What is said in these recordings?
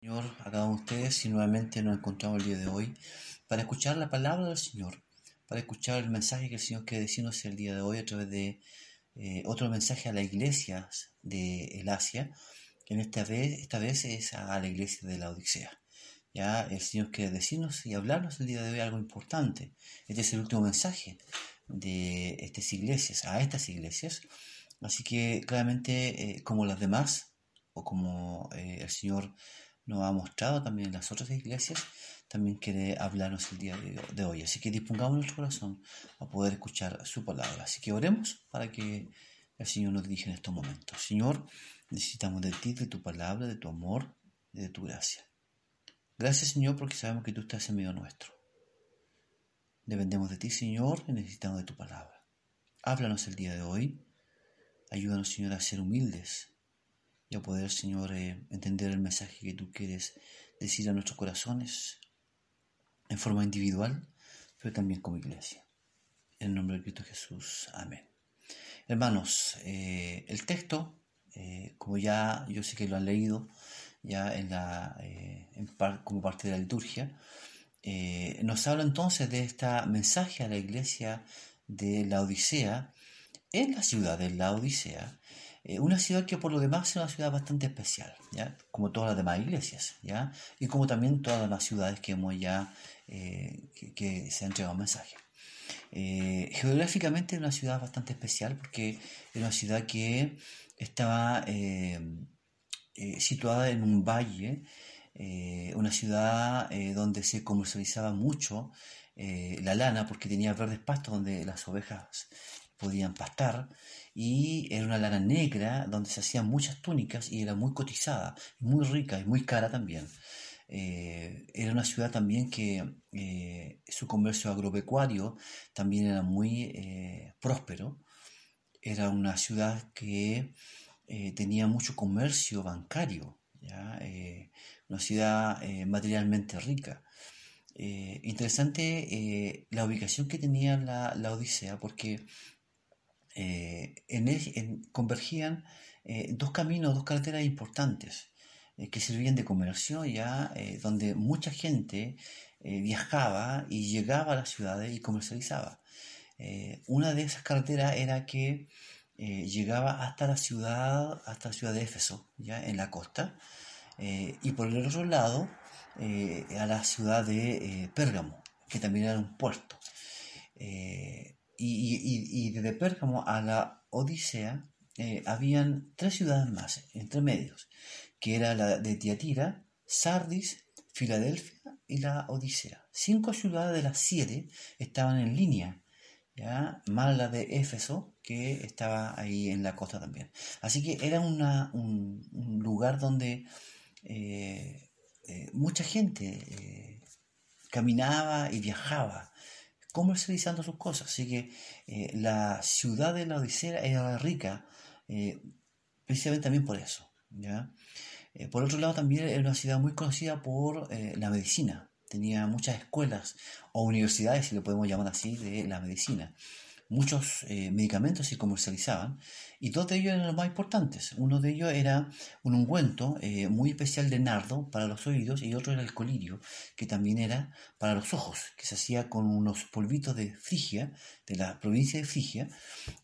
Señor, a cada uno de ustedes y nuevamente nos encontramos el día de hoy para escuchar la palabra del Señor, para escuchar el mensaje que el Señor quiere decirnos el día de hoy a través de eh, otro mensaje a las iglesias de el Asia, que en esta vez, esta vez es a la iglesia de la Odisea. Ya el Señor quiere decirnos y hablarnos el día de hoy algo importante. Este es el último mensaje de estas iglesias, a estas iglesias. Así que claramente, eh, como las demás, o como eh, el Señor nos ha mostrado también en las otras iglesias, también quiere hablarnos el día de hoy. Así que dispongamos nuestro corazón a poder escuchar su palabra. Así que oremos para que el Señor nos dirija en estos momentos. Señor, necesitamos de ti, de tu palabra, de tu amor y de tu gracia. Gracias, Señor, porque sabemos que tú estás en medio nuestro. Dependemos de ti, Señor, y necesitamos de tu palabra. Háblanos el día de hoy. Ayúdanos, Señor, a ser humildes y a poder, Señor, eh, entender el mensaje que tú quieres decir a nuestros corazones en forma individual, pero también como iglesia. En el nombre de Cristo Jesús. Amén. Hermanos, eh, el texto, eh, como ya yo sé que lo han leído ya en la, como parte de la liturgia, nos habla entonces de este mensaje a la iglesia de la Odisea en la ciudad de la Odisea eh, una ciudad que por lo demás es una ciudad bastante especial, ¿ya? como todas las demás iglesias, ¿ya? y como también todas las demás ciudades que hemos ya, eh, que, se han entregado un mensaje. Eh, geográficamente es una ciudad bastante especial porque es una ciudad que estaba situada en un valle, una ciudad donde se comercializaba mucho la lana porque tenía verdes pastos donde las ovejas podían pastar y era una lana negra donde se hacían muchas túnicas y era muy cotizada, muy rica y muy cara también. Eh, era una ciudad también que eh, su comercio agropecuario también era muy eh, próspero. Era una ciudad que tenía mucho comercio bancario, una ciudad materialmente rica. interesante la ubicación que tenía la, la Odisea porque eh, en, convergían eh, dos caminos, dos carreteras importantes eh, que servían de comercio ya, donde mucha gente viajaba y llegaba a las ciudades y comercializaba. una de esas carreteras era que llegaba hasta la ciudad, hasta la ciudad de Éfeso, ya en la costa, y por el otro lado a la ciudad de Pérgamo, que también era un puerto y, desde Pérgamo a la Odisea eh, habían tres ciudades más, entre medios, que era la de Tiatira, Sardis, Filadelfia y la Odisea. Cinco ciudades de las siete estaban en línea, ¿ya? más la de Éfeso, que estaba ahí en la costa también. Así que era un, lugar donde eh, eh, mucha gente caminaba y viajaba comercializando sus cosas. Así que eh, la ciudad de la Odisea era rica, eh, precisamente también por eso. ¿ya? Eh, por otro lado, también era una ciudad muy conocida por la medicina. Tenía muchas escuelas o universidades, si lo podemos llamar así, de la medicina muchos eh, medicamentos se comercializaban y dos de ellos eran los más importantes. Uno de ellos era un ungüento eh, muy especial de nardo para los oídos y otro era el colirio, que también era para los ojos, que se hacía con unos polvitos de Frigia, de la provincia de Frigia,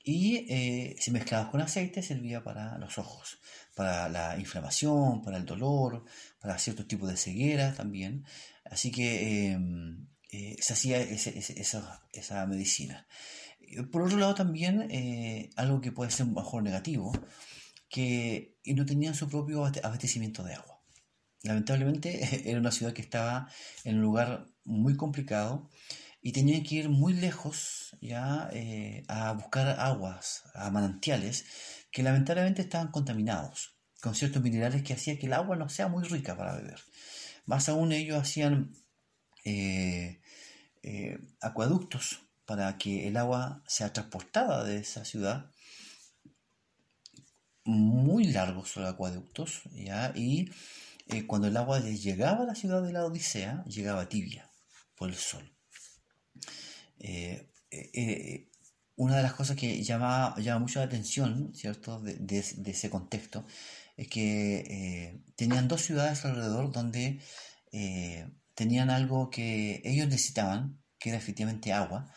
y eh, se mezclaba con aceite servía para los ojos, para la inflamación, para el dolor, para ciertos tipos de ceguera también. Así que em, se hacía esa medicina. Por otro lado también, eh, algo que puede ser mejor negativo, que no tenían su propio abastecimiento de agua. Lamentablemente era una ciudad que estaba en un lugar muy complicado y tenían que ir muy lejos ya eh, a buscar aguas, a manantiales que lamentablemente estaban contaminados con ciertos minerales que hacían que el agua no sea muy rica para beber. Más aún ellos hacían eh, acueductos para que el agua sea transportada de esa ciudad muy largos los acueductos ¿ya? y eh, cuando el agua llegaba a la ciudad de la Odisea llegaba tibia por el sol eh, eh, una de las cosas que llama, llama mucho la atención cierto de, ese contexto es que tenían dos ciudades alrededor donde tenían algo que ellos necesitaban, que era efectivamente agua.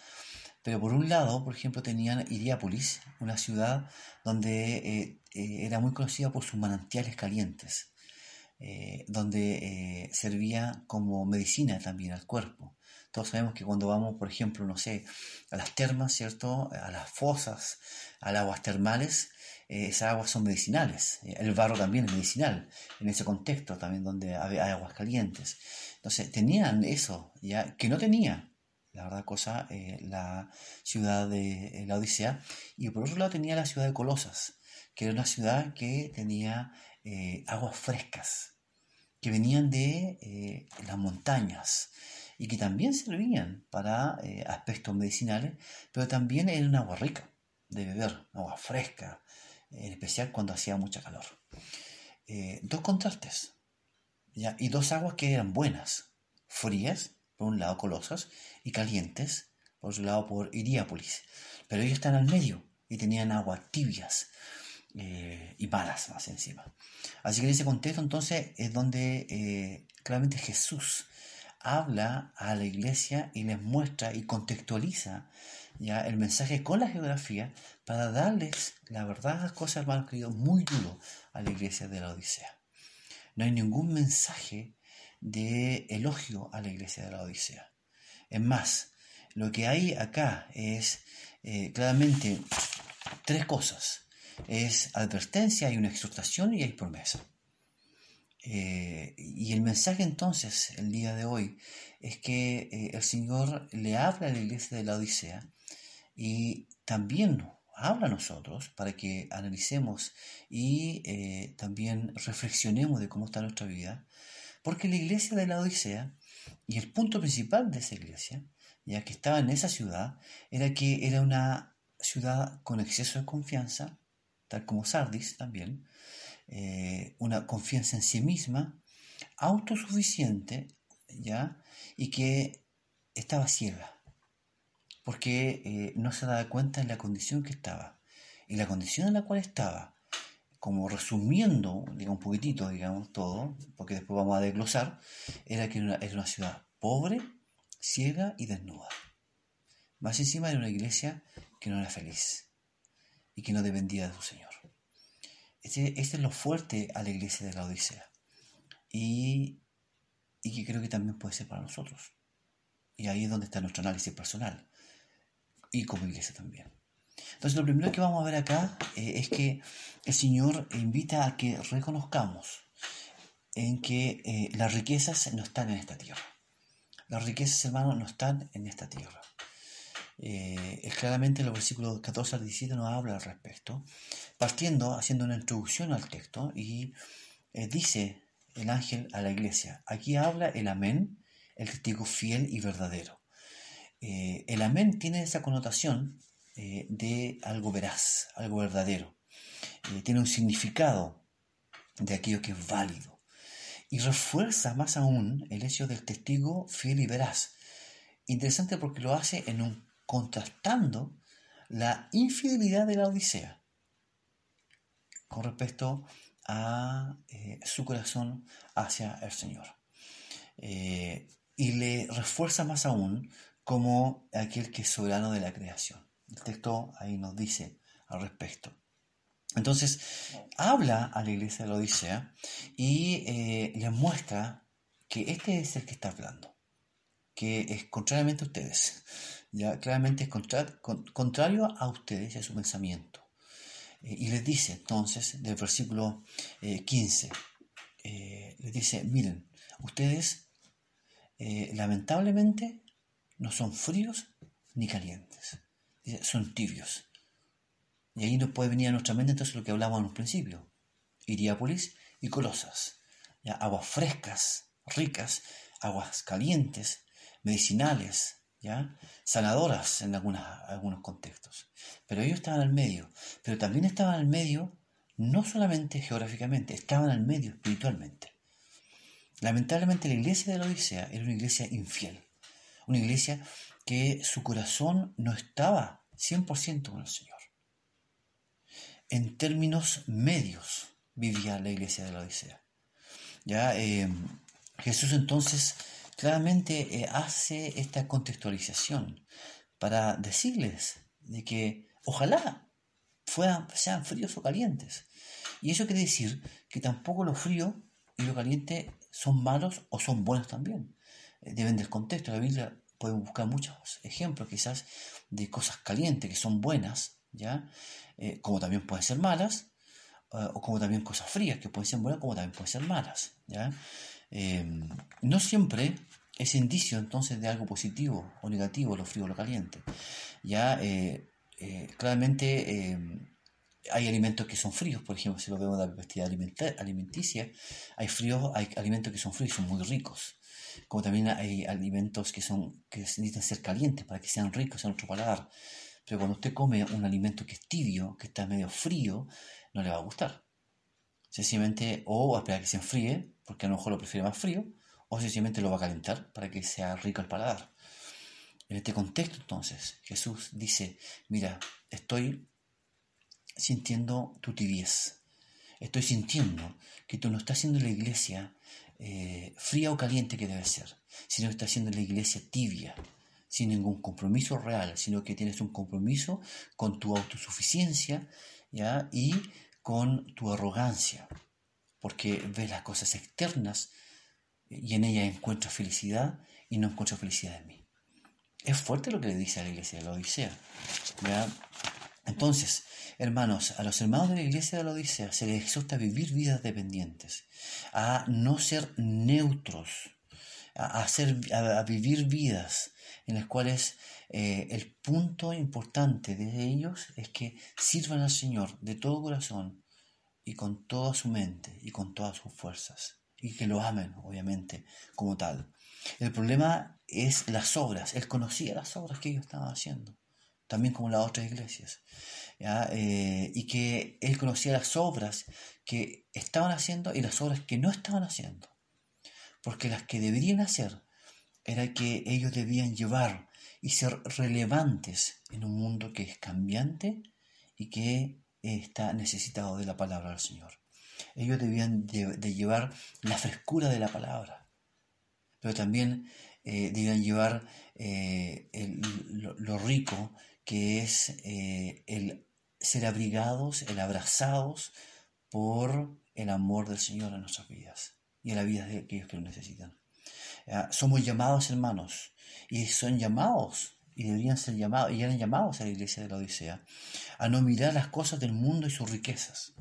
Pero por un lado, por ejemplo, tenían Iriápolis, una ciudad donde eh, era muy conocida por sus manantiales calientes, donde servía como medicina también al cuerpo. Todos sabemos que cuando vamos, por ejemplo, no sé, a las termas, ¿cierto? A las fosas, a las aguas termales, eh, esas aguas son medicinales. Eh, el barro también es medicinal, en ese contexto también donde hay aguas calientes. Entonces, tenían eso, ya que no tenía, la verdad, cosa, eh, la ciudad de la Odisea. Y por otro lado tenía la ciudad de Colosas, que era una ciudad que tenía aguas frescas, que venían de las montañas y que también servían para aspectos medicinales, pero también era un agua rica de beber, agua fresca, en especial cuando hacía mucha calor. Eh, dos contrastes, y dos aguas que eran buenas, frías, por un lado colosas, y calientes, por otro lado por Iriápolis. Pero ellos están al medio y tenían aguas tibias eh, y malas más encima. Así que en ese contexto entonces es donde eh, claramente Jesús habla a la iglesia y les muestra y contextualiza ya el mensaje con la geografía para darles la verdad las cosas, hermanos queridos, muy duro a la iglesia de la Odisea. No hay ningún mensaje de elogio a la iglesia de la Odisea. Es más, lo que hay acá es eh, claramente tres cosas. Es advertencia, hay una exhortación y hay promesa. Eh, y el mensaje entonces, el día de hoy, es que eh, el Señor le habla a la iglesia de la Odisea y también habla a nosotros para que analicemos y también reflexionemos de cómo está nuestra vida, porque la iglesia de la Odisea y el punto principal de esa iglesia, ya que estaba en esa ciudad, era que era una ciudad con exceso de confianza, tal como Sardis también, eh, una confianza en sí misma, autosuficiente, ¿ya? y que estaba ciega porque eh, no se daba cuenta de la condición que estaba. Y la condición en la cual estaba, como resumiendo digamos, un poquitito, digamos, todo, porque después vamos a desglosar, era que era una, ciudad pobre, ciega y desnuda. Más encima era una iglesia que no era feliz y que no dependía de su Señor. Este, este es lo fuerte a la iglesia de la Odisea y, y que creo que también puede ser para nosotros. Y ahí es donde está nuestro análisis personal y como iglesia también. Entonces lo primero que vamos a ver acá eh, es que el Señor invita a que reconozcamos en que eh, las riquezas no están en esta tierra. Las riquezas, hermanos, no están en esta tierra. Eh, claramente en los versículos 14 al 17 nos habla al respecto, partiendo, haciendo una introducción al texto y dice el ángel a la iglesia, aquí habla el amén, el testigo fiel y verdadero eh, el amén tiene esa connotación eh, de algo veraz, algo verdadero. Eh, tiene un significado de aquello que es válido. Y refuerza más aún el hecho del testigo fiel y veraz. Interesante porque lo hace en un contrastando la infidelidad de la Odisea con respecto a su corazón hacia el Señor. y le refuerza más aún como aquel que es soberano de la creación. El texto ahí nos dice al respecto. Entonces, habla a la iglesia de la Odisea y eh, les muestra que este es el que está hablando, que es contrariamente a ustedes, ya claramente es contrario a ustedes y a su pensamiento. Eh, y les dice entonces, del versículo 15, eh, les dice, miren, ustedes lamentablemente no son fríos ni calientes, son tibios. Y ahí nos puede venir a nuestra mente entonces lo que hablábamos en un principio, Iriápolis y Colosas, ¿ya? aguas frescas, ricas, aguas calientes, medicinales, ¿ya? sanadoras en algunos contextos. Pero ellos estaban al medio, pero también estaban al medio no solamente geográficamente, estaban al medio espiritualmente. Lamentablemente la iglesia de la Odisea era una iglesia infiel. Una iglesia que su corazón no estaba 100% con el Señor. En términos medios, vivía la iglesia de la Odisea. ¿Ya? Eh, Jesús entonces claramente eh, hace esta contextualización para decirles de que ojalá fueran, sean fríos o calientes. Y eso quiere decir que tampoco lo frío y lo caliente son malos o son buenos también. Eh, deben del contexto. La Biblia puede buscar muchos ejemplos quizás de cosas calientes que son buenas, ¿ya? Eh, como también pueden ser malas, eh, o como también cosas frías que pueden ser buenas, como también pueden ser malas. ¿ya? no siempre es indicio entonces de algo positivo o negativo lo frío o lo caliente. Ya claramente hay alimentos que son fríos, por ejemplo, si lo vemos de la perspectiva alimenticia, hay fríos, hay alimentos que son fríos y son muy ricos. Como también hay alimentos que son que necesitan ser calientes para que sean ricos en nuestro paladar. Pero cuando usted come un alimento que es tibio, que está medio frío, no le va a gustar. Sencillamente, o esperar que se enfríe, porque a lo mejor lo prefiere más frío, o sencillamente lo va a calentar para que sea rico el paladar. En este contexto, entonces, Jesús dice, mira, estoy sintiendo tu tibieza. Estoy sintiendo que tú no estás haciendo la iglesia eh, fría o caliente que debe ser, sino que estás haciendo la iglesia tibia, sin ningún compromiso real, sino que tienes un compromiso con tu autosuficiencia ¿ya? y con tu arrogancia, porque ves las cosas externas y en ellas encuentras felicidad y no encuentras felicidad en mí. Es fuerte lo que le dice a la iglesia de la Odisea. Entonces, hermanos, a los hermanos de la iglesia de la Odisea se les exhorta a vivir vidas dependientes, a no ser neutros, a, hacer, a, vivir vidas en las cuales eh, el punto importante de ellos es que sirvan al Señor de todo corazón y con toda su mente y con todas sus fuerzas, y que lo amen, obviamente, como tal. El problema es las obras. Él conocía las obras que ellos estaban haciendo también como las otras iglesias, eh, y que él conocía las obras que estaban haciendo y las obras que no estaban haciendo, porque las que deberían hacer era que ellos debían llevar y ser relevantes en un mundo que es cambiante y que está necesitado de la palabra del Señor. Ellos debían de, llevar la frescura de la palabra, pero también eh, debían llevar eh, lo, rico que es eh, el ser abrigados, el abrazados por el amor del Señor en nuestras vidas y en la vida de aquellos que lo necesitan. somos llamados hermanos y son llamados y deberían ser llamados y eran llamados a la iglesia de la Odisea a no mirar las cosas del mundo y sus riquezas.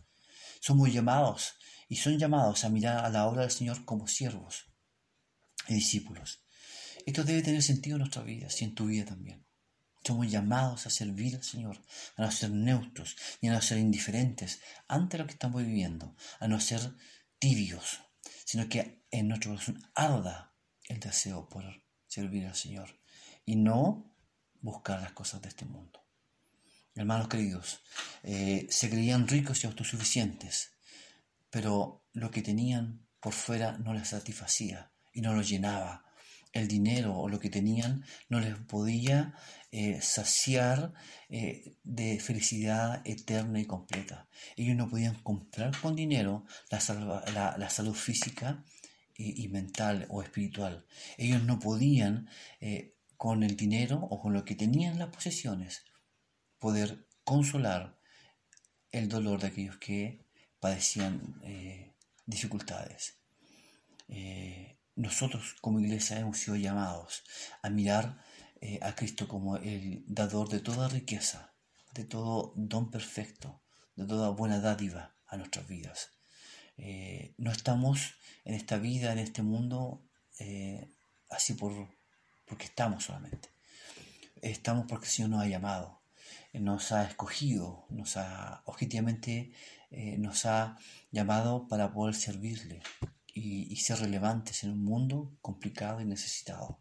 Somos llamados y son llamados a mirar a la obra del Señor como siervos y discípulos. Esto debe tener sentido en nuestra vida y en tu vida también. Somos llamados a servir al Señor, a no ser neutros y a no ser indiferentes ante lo que estamos viviendo, a no ser tibios, sino que en nuestro corazón arda el deseo por servir al Señor y no buscar las cosas de este mundo. Hermanos queridos, eh, se creían ricos y autosuficientes, pero lo que tenían por fuera no les satisfacía y no los llenaba el dinero o lo que tenían no les podía eh, saciar eh, de felicidad eterna y completa. Ellos no podían comprar con dinero la, salud física y, mental o espiritual. Ellos no podían eh, con el dinero o con lo que tenían las posesiones poder consolar el dolor de aquellos que padecían dificultades nosotros como iglesia hemos sido llamados a mirar eh, a Cristo como el dador de toda riqueza, de todo don perfecto, de toda buena dádiva a nuestras vidas. Eh, no estamos en esta vida, en este mundo, eh, así por, porque estamos solamente. Estamos porque el Señor nos ha llamado, nos ha escogido, nos ha objetivamente nos ha llamado para poder servirle, y, ser relevantes en un mundo complicado y necesitado.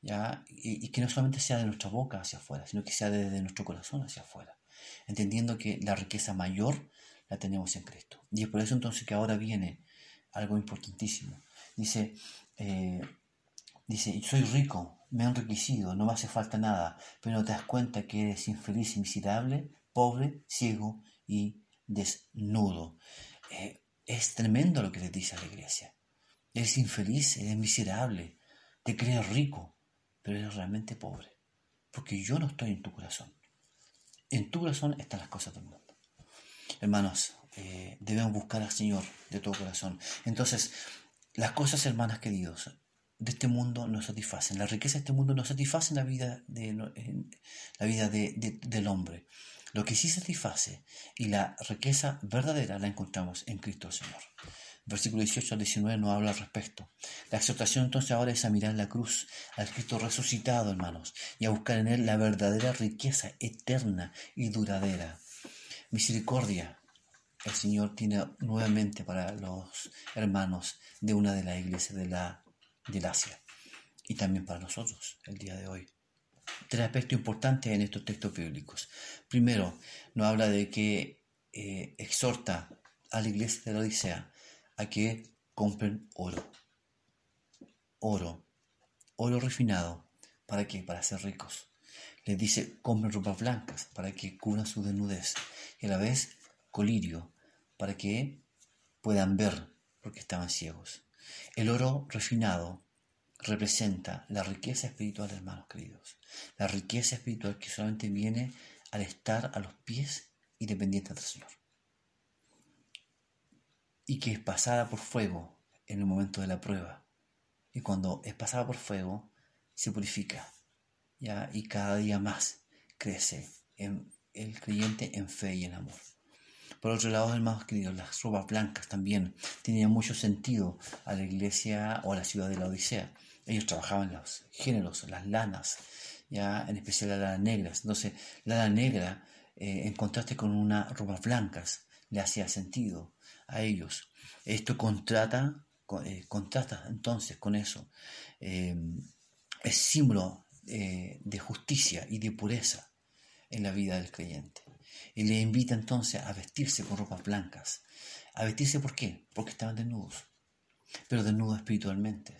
¿ya? Y, que no solamente sea de nuestra boca hacia afuera, sino que sea desde nuestro corazón hacia afuera, entendiendo que la riqueza mayor la tenemos en Cristo. Y es por eso entonces que ahora viene algo importantísimo. Dice, eh, dice, soy rico, me he enriquecido, no me hace falta nada, pero te das cuenta que eres infeliz y miserable, pobre, ciego y desnudo. Eh, Es tremendo lo que le dice a la iglesia. Eres infeliz, eres miserable, te crees rico, pero eres realmente pobre, porque yo no estoy en tu corazón. En tu corazón están las cosas del mundo. Hermanos, eh, debemos buscar al Señor de todo corazón. Entonces, las cosas, hermanas queridos, de este mundo no satisfacen. La riqueza de este mundo no satisface la vida, de, la vida del hombre. Lo que sí satisface y la riqueza verdadera la encontramos en Cristo el Señor. Versículo 18 al 19 nos habla al respecto. La exhortación entonces ahora es a mirar la cruz, al Cristo resucitado, hermanos, y a buscar en Él la verdadera riqueza eterna y duradera. Misericordia, el Señor tiene nuevamente para los hermanos de una de las iglesias de la del Asia y también para nosotros el día de hoy. Tres aspectos importantes en estos textos bíblicos. Primero, nos habla de que eh, exhorta a la iglesia de la Odisea a que compren oro. Oro. Oro refinado. ¿Para qué? Para ser ricos. Les dice, compren ropas blancas para que cubran su desnudez. Y a la vez, colirio para que puedan ver porque estaban ciegos. El oro refinado representa la riqueza espiritual, hermanos queridos. La riqueza espiritual que solamente viene al estar a los pies y dependientes del Señor. Y que es pasada por fuego en el momento de la prueba. Y cuando es pasada por fuego, se purifica. ¿ya? Y cada día más crece en el creyente en fe y en amor. Por otro lado, hermanos queridos, las ropas blancas también tenían mucho sentido a la iglesia o a la ciudad de la Odisea. Ellos trabajaban los géneros, las lanas, ya en especial las lanas negras. Entonces, la lana negra, eh, en contraste con unas ropas blancas, le hacía sentido a ellos. Esto contrata, eh, contrasta entonces con eso. Eh, es símbolo de justicia y de pureza en la vida del creyente y le invita entonces a vestirse con ropas blancas. ¿A vestirse por qué? Porque estaban desnudos, pero desnudos espiritualmente.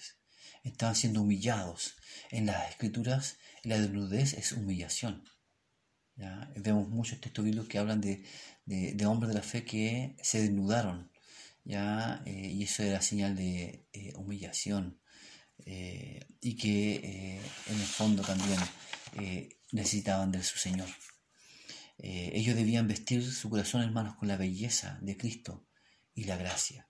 Estaban siendo humillados. En las escrituras, la desnudez es humillación. Vemos muchos textos bíblicos que hablan de, hombres de la fe que se desnudaron. ¿ya? Eh, y eso era señal de eh, humillación. Eh, y que en el fondo también necesitaban de su Señor. Ellos debían vestir su corazón, hermanos, con la belleza de Cristo y la gracia.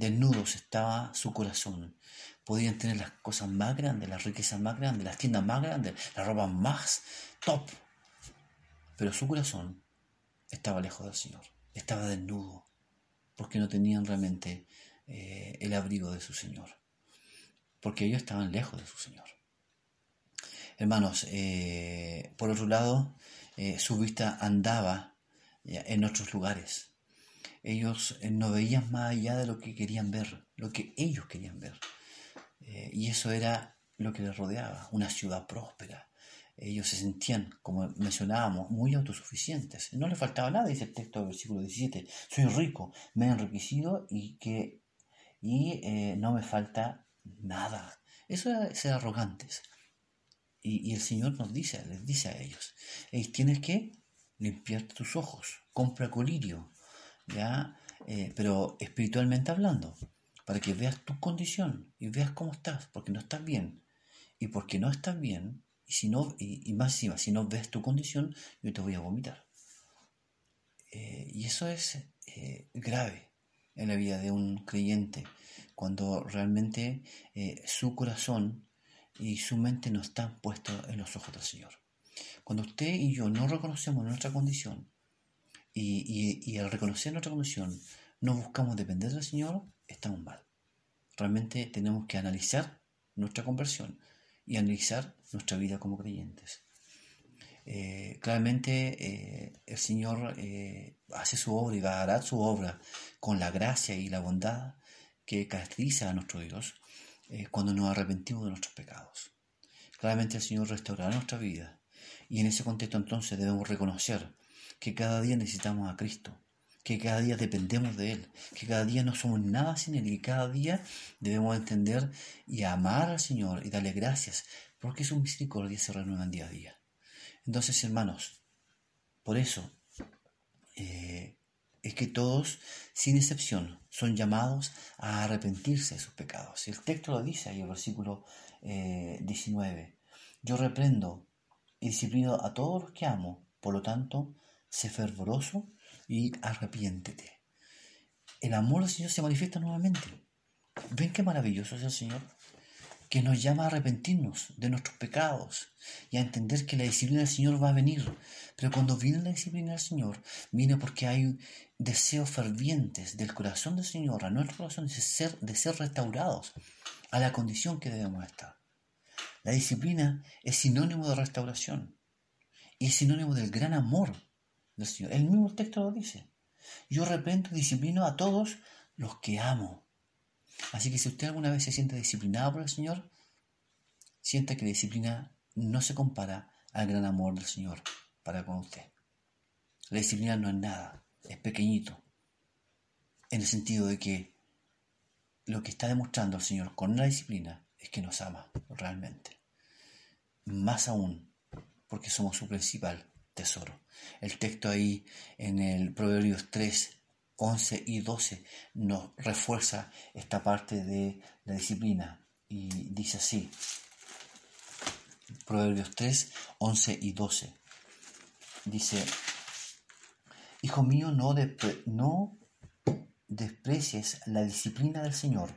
Desnudos estaba su corazón. Podían tener las cosas más grandes, las riquezas más grandes, las tiendas más grandes, la ropa más top. Pero su corazón estaba lejos del Señor. Estaba desnudo. Porque no tenían realmente eh, el abrigo de su Señor. Porque ellos estaban lejos de su Señor. Hermanos, eh, por otro lado, eh, su vista andaba en otros lugares. Ellos eh, no veían más allá de lo que querían ver, lo que ellos querían ver. Eh, y eso era lo que les rodeaba, una ciudad próspera. Ellos se sentían, como mencionábamos, muy autosuficientes. No les faltaba nada, dice el texto del versículo 17. Soy rico, me he enriquecido y, que, y no me falta nada. Eso era ser arrogantes. Y, el Señor nos dice, les dice a ellos, tienes que limpiar tus ojos, compra colirio, ¿ya? Eh, pero espiritualmente hablando, para que veas tu condición y veas cómo estás, porque no estás bien. Y porque no estás bien, y, si no, y, más encima, si no ves tu condición, yo te voy a vomitar. Eh, y eso es eh, grave en la vida de un creyente, cuando realmente su corazón y su mente no está puesta en los ojos del Señor. Cuando usted y yo no reconocemos nuestra condición y, al reconocer nuestra condición no buscamos depender del Señor, estamos mal. Realmente tenemos que analizar nuestra conversión y analizar nuestra vida como creyentes. Eh, claramente eh, el Señor eh, hace su obra y va a hará su obra con la gracia y la bondad que caracteriza a nuestro Dios eh, cuando nos arrepentimos de nuestros pecados. Claramente el Señor restaurará nuestra vida y en ese contexto entonces debemos reconocer que cada día necesitamos a Cristo, que cada día dependemos de Él, que cada día no somos nada sin Él y cada día debemos entender y amar al Señor y darle gracias porque su misericordia se renueva día a día. Entonces, hermanos, por eso, eh, es que todos, sin excepción, son llamados a arrepentirse de sus pecados. El texto lo dice ahí el versículo 19. Eh, Yo reprendo y disciplino a todos los que amo, por lo tanto, sé fervoroso y arrepiéntete. El amor del Señor se manifiesta nuevamente. ¿Ven qué maravilloso es el Señor? que nos llama a arrepentirnos de nuestros pecados y a entender que la disciplina del Señor va a venir. Pero cuando viene la disciplina del Señor, viene porque hay deseos fervientes del corazón del Señor, a nuestro corazón, de ser, ser restaurados a la condición que debemos estar. La disciplina es sinónimo de restauración y es sinónimo del gran amor El mismo texto lo dice. Yo repento y disciplino a todos los que amo. Así que si usted alguna vez se siente disciplinado por el Señor, sienta que la disciplina no se compara al gran amor del Señor para con usted. La disciplina no es nada, es pequeñito, en el sentido de que lo que está demostrando el Señor con la disciplina es que nos ama realmente. Más aún, porque somos su principal tesoro. El texto ahí en el Proverbios 3, 11 y 12 nos refuerza esta parte de la disciplina y dice así, Proverbios 3, 11 y 12. Dice, Hijo mío, no, no desprecies la disciplina del Señor,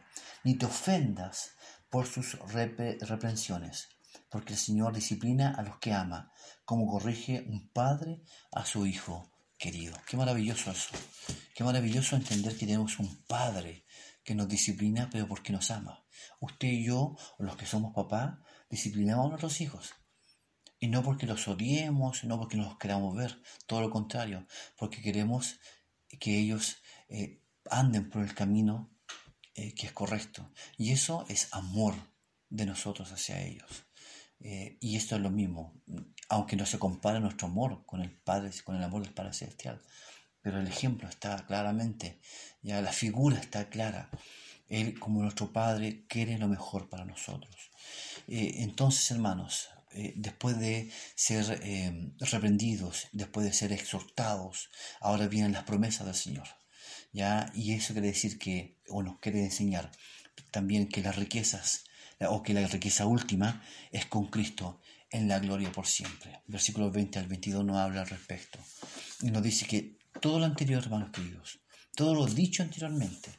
ni te ofendas por sus reprensiones, porque el Señor disciplina a los que ama, como corrige un padre a su hijo querido. Qué maravilloso eso. Qué maravilloso entender que tenemos un Padre que nos disciplina, pero porque nos ama. Usted y yo, los que somos papás, disciplinamos a nuestros hijos. Y no porque los odiemos, no porque no los queramos ver, todo lo contrario, porque queremos que ellos eh, anden por el camino eh, que es correcto. Y eso es amor de nosotros hacia ellos. Eh, y esto es lo mismo, aunque no se compara nuestro amor con el Padre, con el amor del Padre Celestial. Pero el ejemplo está claramente, ya la figura está clara. Él, como nuestro Padre, quiere lo mejor para nosotros. Eh, entonces, hermanos, eh, después de ser reprendidos, después de ser exhortados, ahora vienen las promesas del Señor. ¿ya? Y eso quiere decir que, o nos quiere enseñar también que las riquezas o que la riqueza última es con Cristo en la gloria por siempre. Versículos 20 al 22 nos habla al respecto. Y nos dice que todo lo anterior, hermanos queridos, todo lo dicho anteriormente,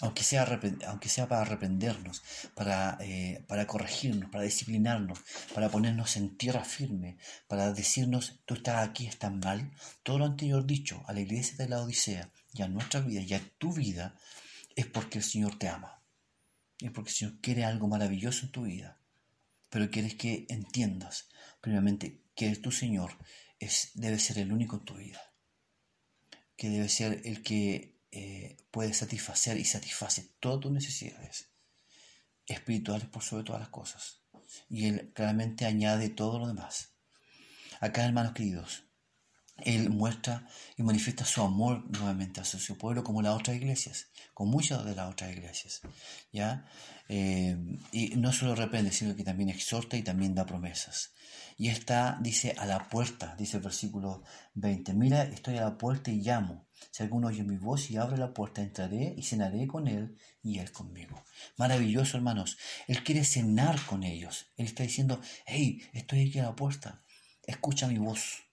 aunque sea, aunque sea para arrependernos, para, eh, para corregirnos, para disciplinarnos, para ponernos en tierra firme, para decirnos, tú estás aquí, estás mal, todo lo anterior dicho a la iglesia de la Odisea y a nuestra vida y a tu vida, es porque el Señor te ama es porque el Señor quiere algo maravilloso en tu vida, pero quieres que entiendas, primeramente, que tu Señor es, debe ser el único en tu vida, que debe ser el que eh, puede satisfacer y satisface todas tus necesidades espirituales por sobre todas las cosas. Y Él claramente añade todo lo demás. Acá, hermanos queridos, él muestra y manifiesta su amor nuevamente hacia su pueblo como las otras iglesias, con muchas de las otras iglesias. ¿ya? Eh, y no solo reprende, sino que también exhorta y también da promesas. Y está, dice, a la puerta, dice el versículo 20, mira, estoy a la puerta y llamo. Si alguno oye mi voz y abre la puerta, entraré y cenaré con él y él conmigo. Maravilloso, hermanos. Él quiere cenar con ellos. Él está diciendo, hey, estoy aquí a la puerta, escucha mi voz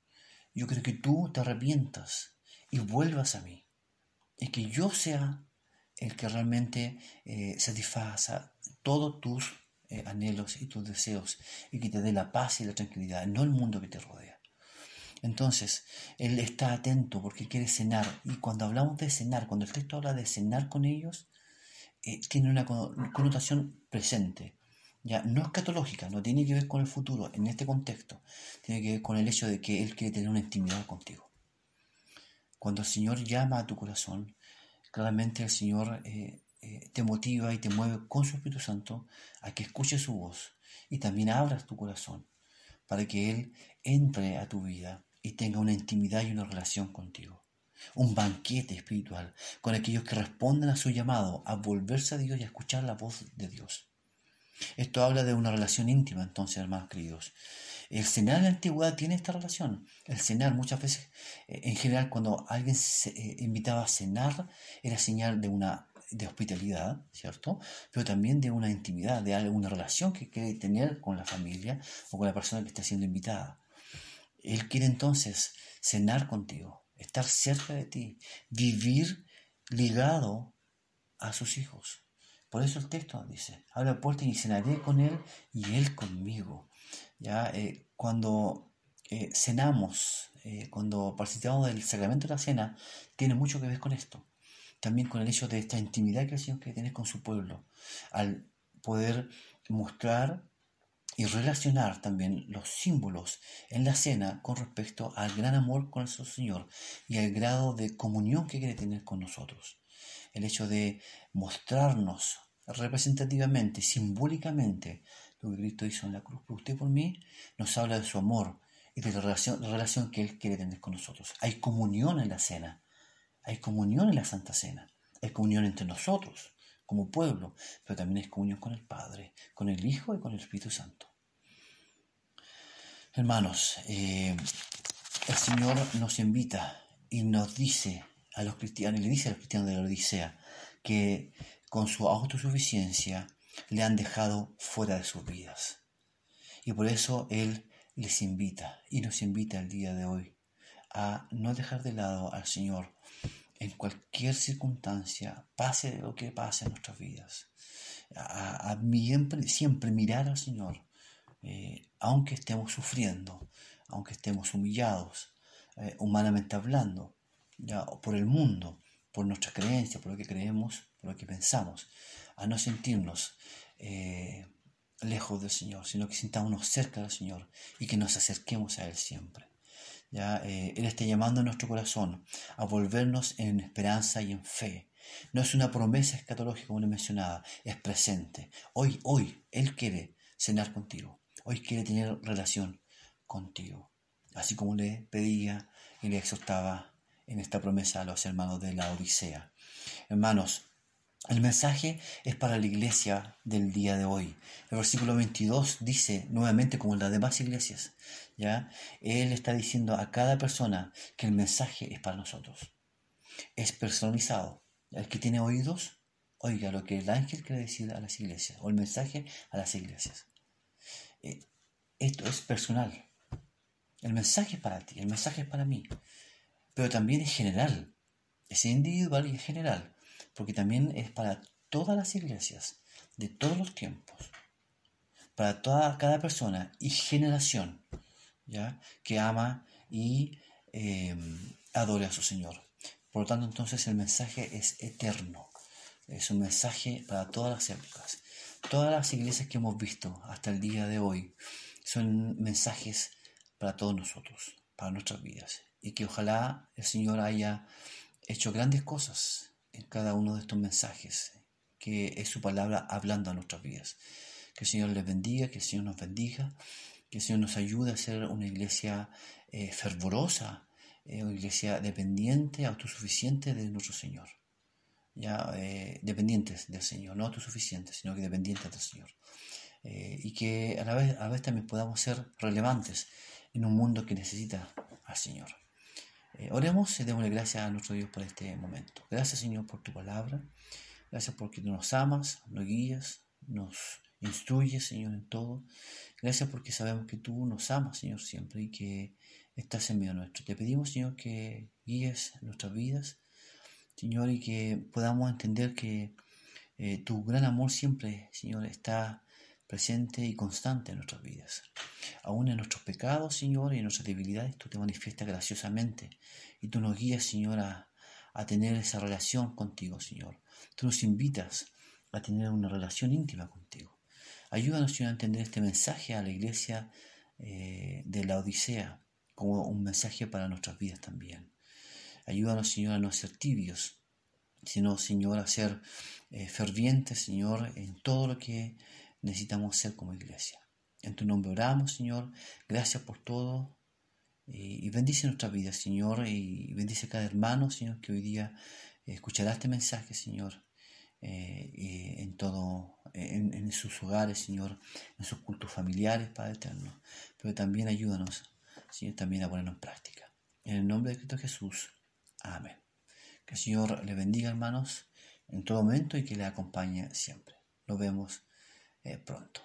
yo creo que tú te arrepientas y vuelvas a mí. Y que yo sea el que realmente eh, satisfaza todos tus eh, anhelos y tus deseos y que te dé la paz y la tranquilidad, no el mundo que te rodea. Entonces, Él está atento porque quiere cenar. Y cuando hablamos de cenar, cuando el texto habla de cenar con ellos, eh, tiene una connotación presente. Ya no es catológica, no tiene que ver con el futuro en este contexto, tiene que ver con el hecho de que Él quiere tener una intimidad contigo. Cuando el Señor llama a tu corazón, claramente el Señor eh, eh, te motiva y te mueve con su Espíritu Santo a que escuches su voz y también abras tu corazón para que Él entre a tu vida y tenga una intimidad y una relación contigo. Un banquete espiritual con aquellos que responden a su llamado a volverse a Dios y a escuchar la voz de Dios. Esto habla de una relación íntima, entonces, hermanos queridos. El cenar en la antigüedad tiene esta relación. El cenar muchas veces, eh, en general, cuando alguien se eh, invitaba a cenar, era señal de una de hospitalidad, ¿cierto? Pero también de una intimidad, de alguna relación que quiere tener con la familia o con la persona que está siendo invitada. Él quiere entonces cenar contigo, estar cerca de ti, vivir ligado a sus hijos. Por eso el texto dice, abre la puerta y cenaré con él y él conmigo. Ya eh, cuando eh, cenamos, eh, cuando participamos del sacramento de la cena, tiene mucho que ver con esto. También con el hecho de esta intimidad que el Señor quiere tener con su pueblo. Al poder mostrar y relacionar también los símbolos en la cena con respecto al gran amor con el Señor y al grado de comunión que quiere tener con nosotros. El hecho de mostrarnos representativamente, simbólicamente, lo que Cristo hizo en la cruz por usted por mí, nos habla de su amor y de la relación, la relación que Él quiere tener con nosotros. Hay comunión en la cena, hay comunión en la Santa Cena, hay comunión entre nosotros como pueblo, pero también hay comunión con el Padre, con el Hijo y con el Espíritu Santo. Hermanos, eh, el Señor nos invita y nos dice a los cristianos, le dice a los cristianos de la Odisea, que con su autosuficiencia le han dejado fuera de sus vidas. Y por eso Él les invita y nos invita el día de hoy a no dejar de lado al Señor en cualquier circunstancia, pase lo que pase en nuestras vidas. A, siempre, mirar al Señor, eh, aunque estemos sufriendo, aunque estemos humillados, eh, humanamente hablando, ya, por el mundo, por nuestra creencia, por lo que creemos, por lo que pensamos, a no sentirnos eh, lejos del Señor, sino que sintámonos cerca del Señor y que nos acerquemos a Él siempre. ¿ya? Eh, él está llamando a nuestro corazón a volvernos en esperanza y en fe. No es una promesa escatológica como le mencionaba, es presente. Hoy, hoy, Él quiere cenar contigo. Hoy quiere tener relación contigo. Así como le pedía y le exhortaba en esta promesa a los hermanos de la Odisea. Hermanos, el mensaje es para la iglesia del día de hoy. El versículo 22 dice nuevamente como las demás iglesias, ¿ya? Él está diciendo a cada persona que el mensaje es para nosotros. Es personalizado. El que tiene oídos, oiga lo que el ángel quiere decir a las iglesias, o el mensaje a las iglesias. Eh, esto es personal. El mensaje es para ti, el mensaje es para mí pero también es general, es individual y es general, porque también es para todas las iglesias de todos los tiempos, para toda cada persona y generación, ¿ya? que ama y eh, adore a su Señor. Por lo tanto, entonces el mensaje es eterno, es un mensaje para todas las épocas. Todas las iglesias que hemos visto hasta el día de hoy son mensajes para todos nosotros, para nuestras vidas y que ojalá el Señor haya hecho grandes cosas en cada uno de estos mensajes, que es su palabra hablando a nuestras vidas. Que el Señor les bendiga, que el Señor nos bendiga, que el Señor nos ayude a ser una iglesia eh, fervorosa, eh, una iglesia dependiente, autosuficiente de nuestro Señor. Ya, eh, dependientes del Señor, no autosuficientes, sino que dependientes del Señor. y que a la, vez, a la vez también podamos ser relevantes en un mundo que necesita al Señor. Eh, oremos y démosle gracias a nuestro Dios por este momento. Gracias, Señor, por tu palabra. Gracias porque nos amas, nos guías, nos instruyes, Señor, en todo. Gracias porque sabemos que tú nos amas, Señor, siempre y que estás en medio nuestro. Te pedimos, Señor, que guíes nuestras vidas, Señor, y que podamos entender que eh, tu gran amor siempre, Señor, está presente y constante en nuestras vidas. Aún en nuestros pecados, Señor, y en nuestras debilidades, tú te manifiestas graciosamente y tú nos guías, Señor, a, tener esa relación contigo, Señor. Tú nos invitas a tener una relación íntima contigo. Ayúdanos, Señor, a entender este mensaje a la iglesia eh, de la Odisea como un mensaje para nuestras vidas también. Ayúdanos, Señor, a no ser tibios, sino, Señor, a ser eh, fervientes, Señor, en todo lo que necesitamos ser como iglesia. En tu nombre oramos, Señor. Gracias por todo. Y, bendice nuestra vida, Señor. Y bendice cada hermano, Señor, que hoy día escuchará este mensaje, Señor. eh, en todo, en, sus hogares, Señor, en sus cultos familiares, Padre eterno. Pero también ayúdanos, Señor, también a ponerlo en práctica. En el nombre de Cristo Jesús. Amén. Que el Señor le bendiga, hermanos, en todo momento y que le acompañe siempre. Nos vemos eh, eh, pronto.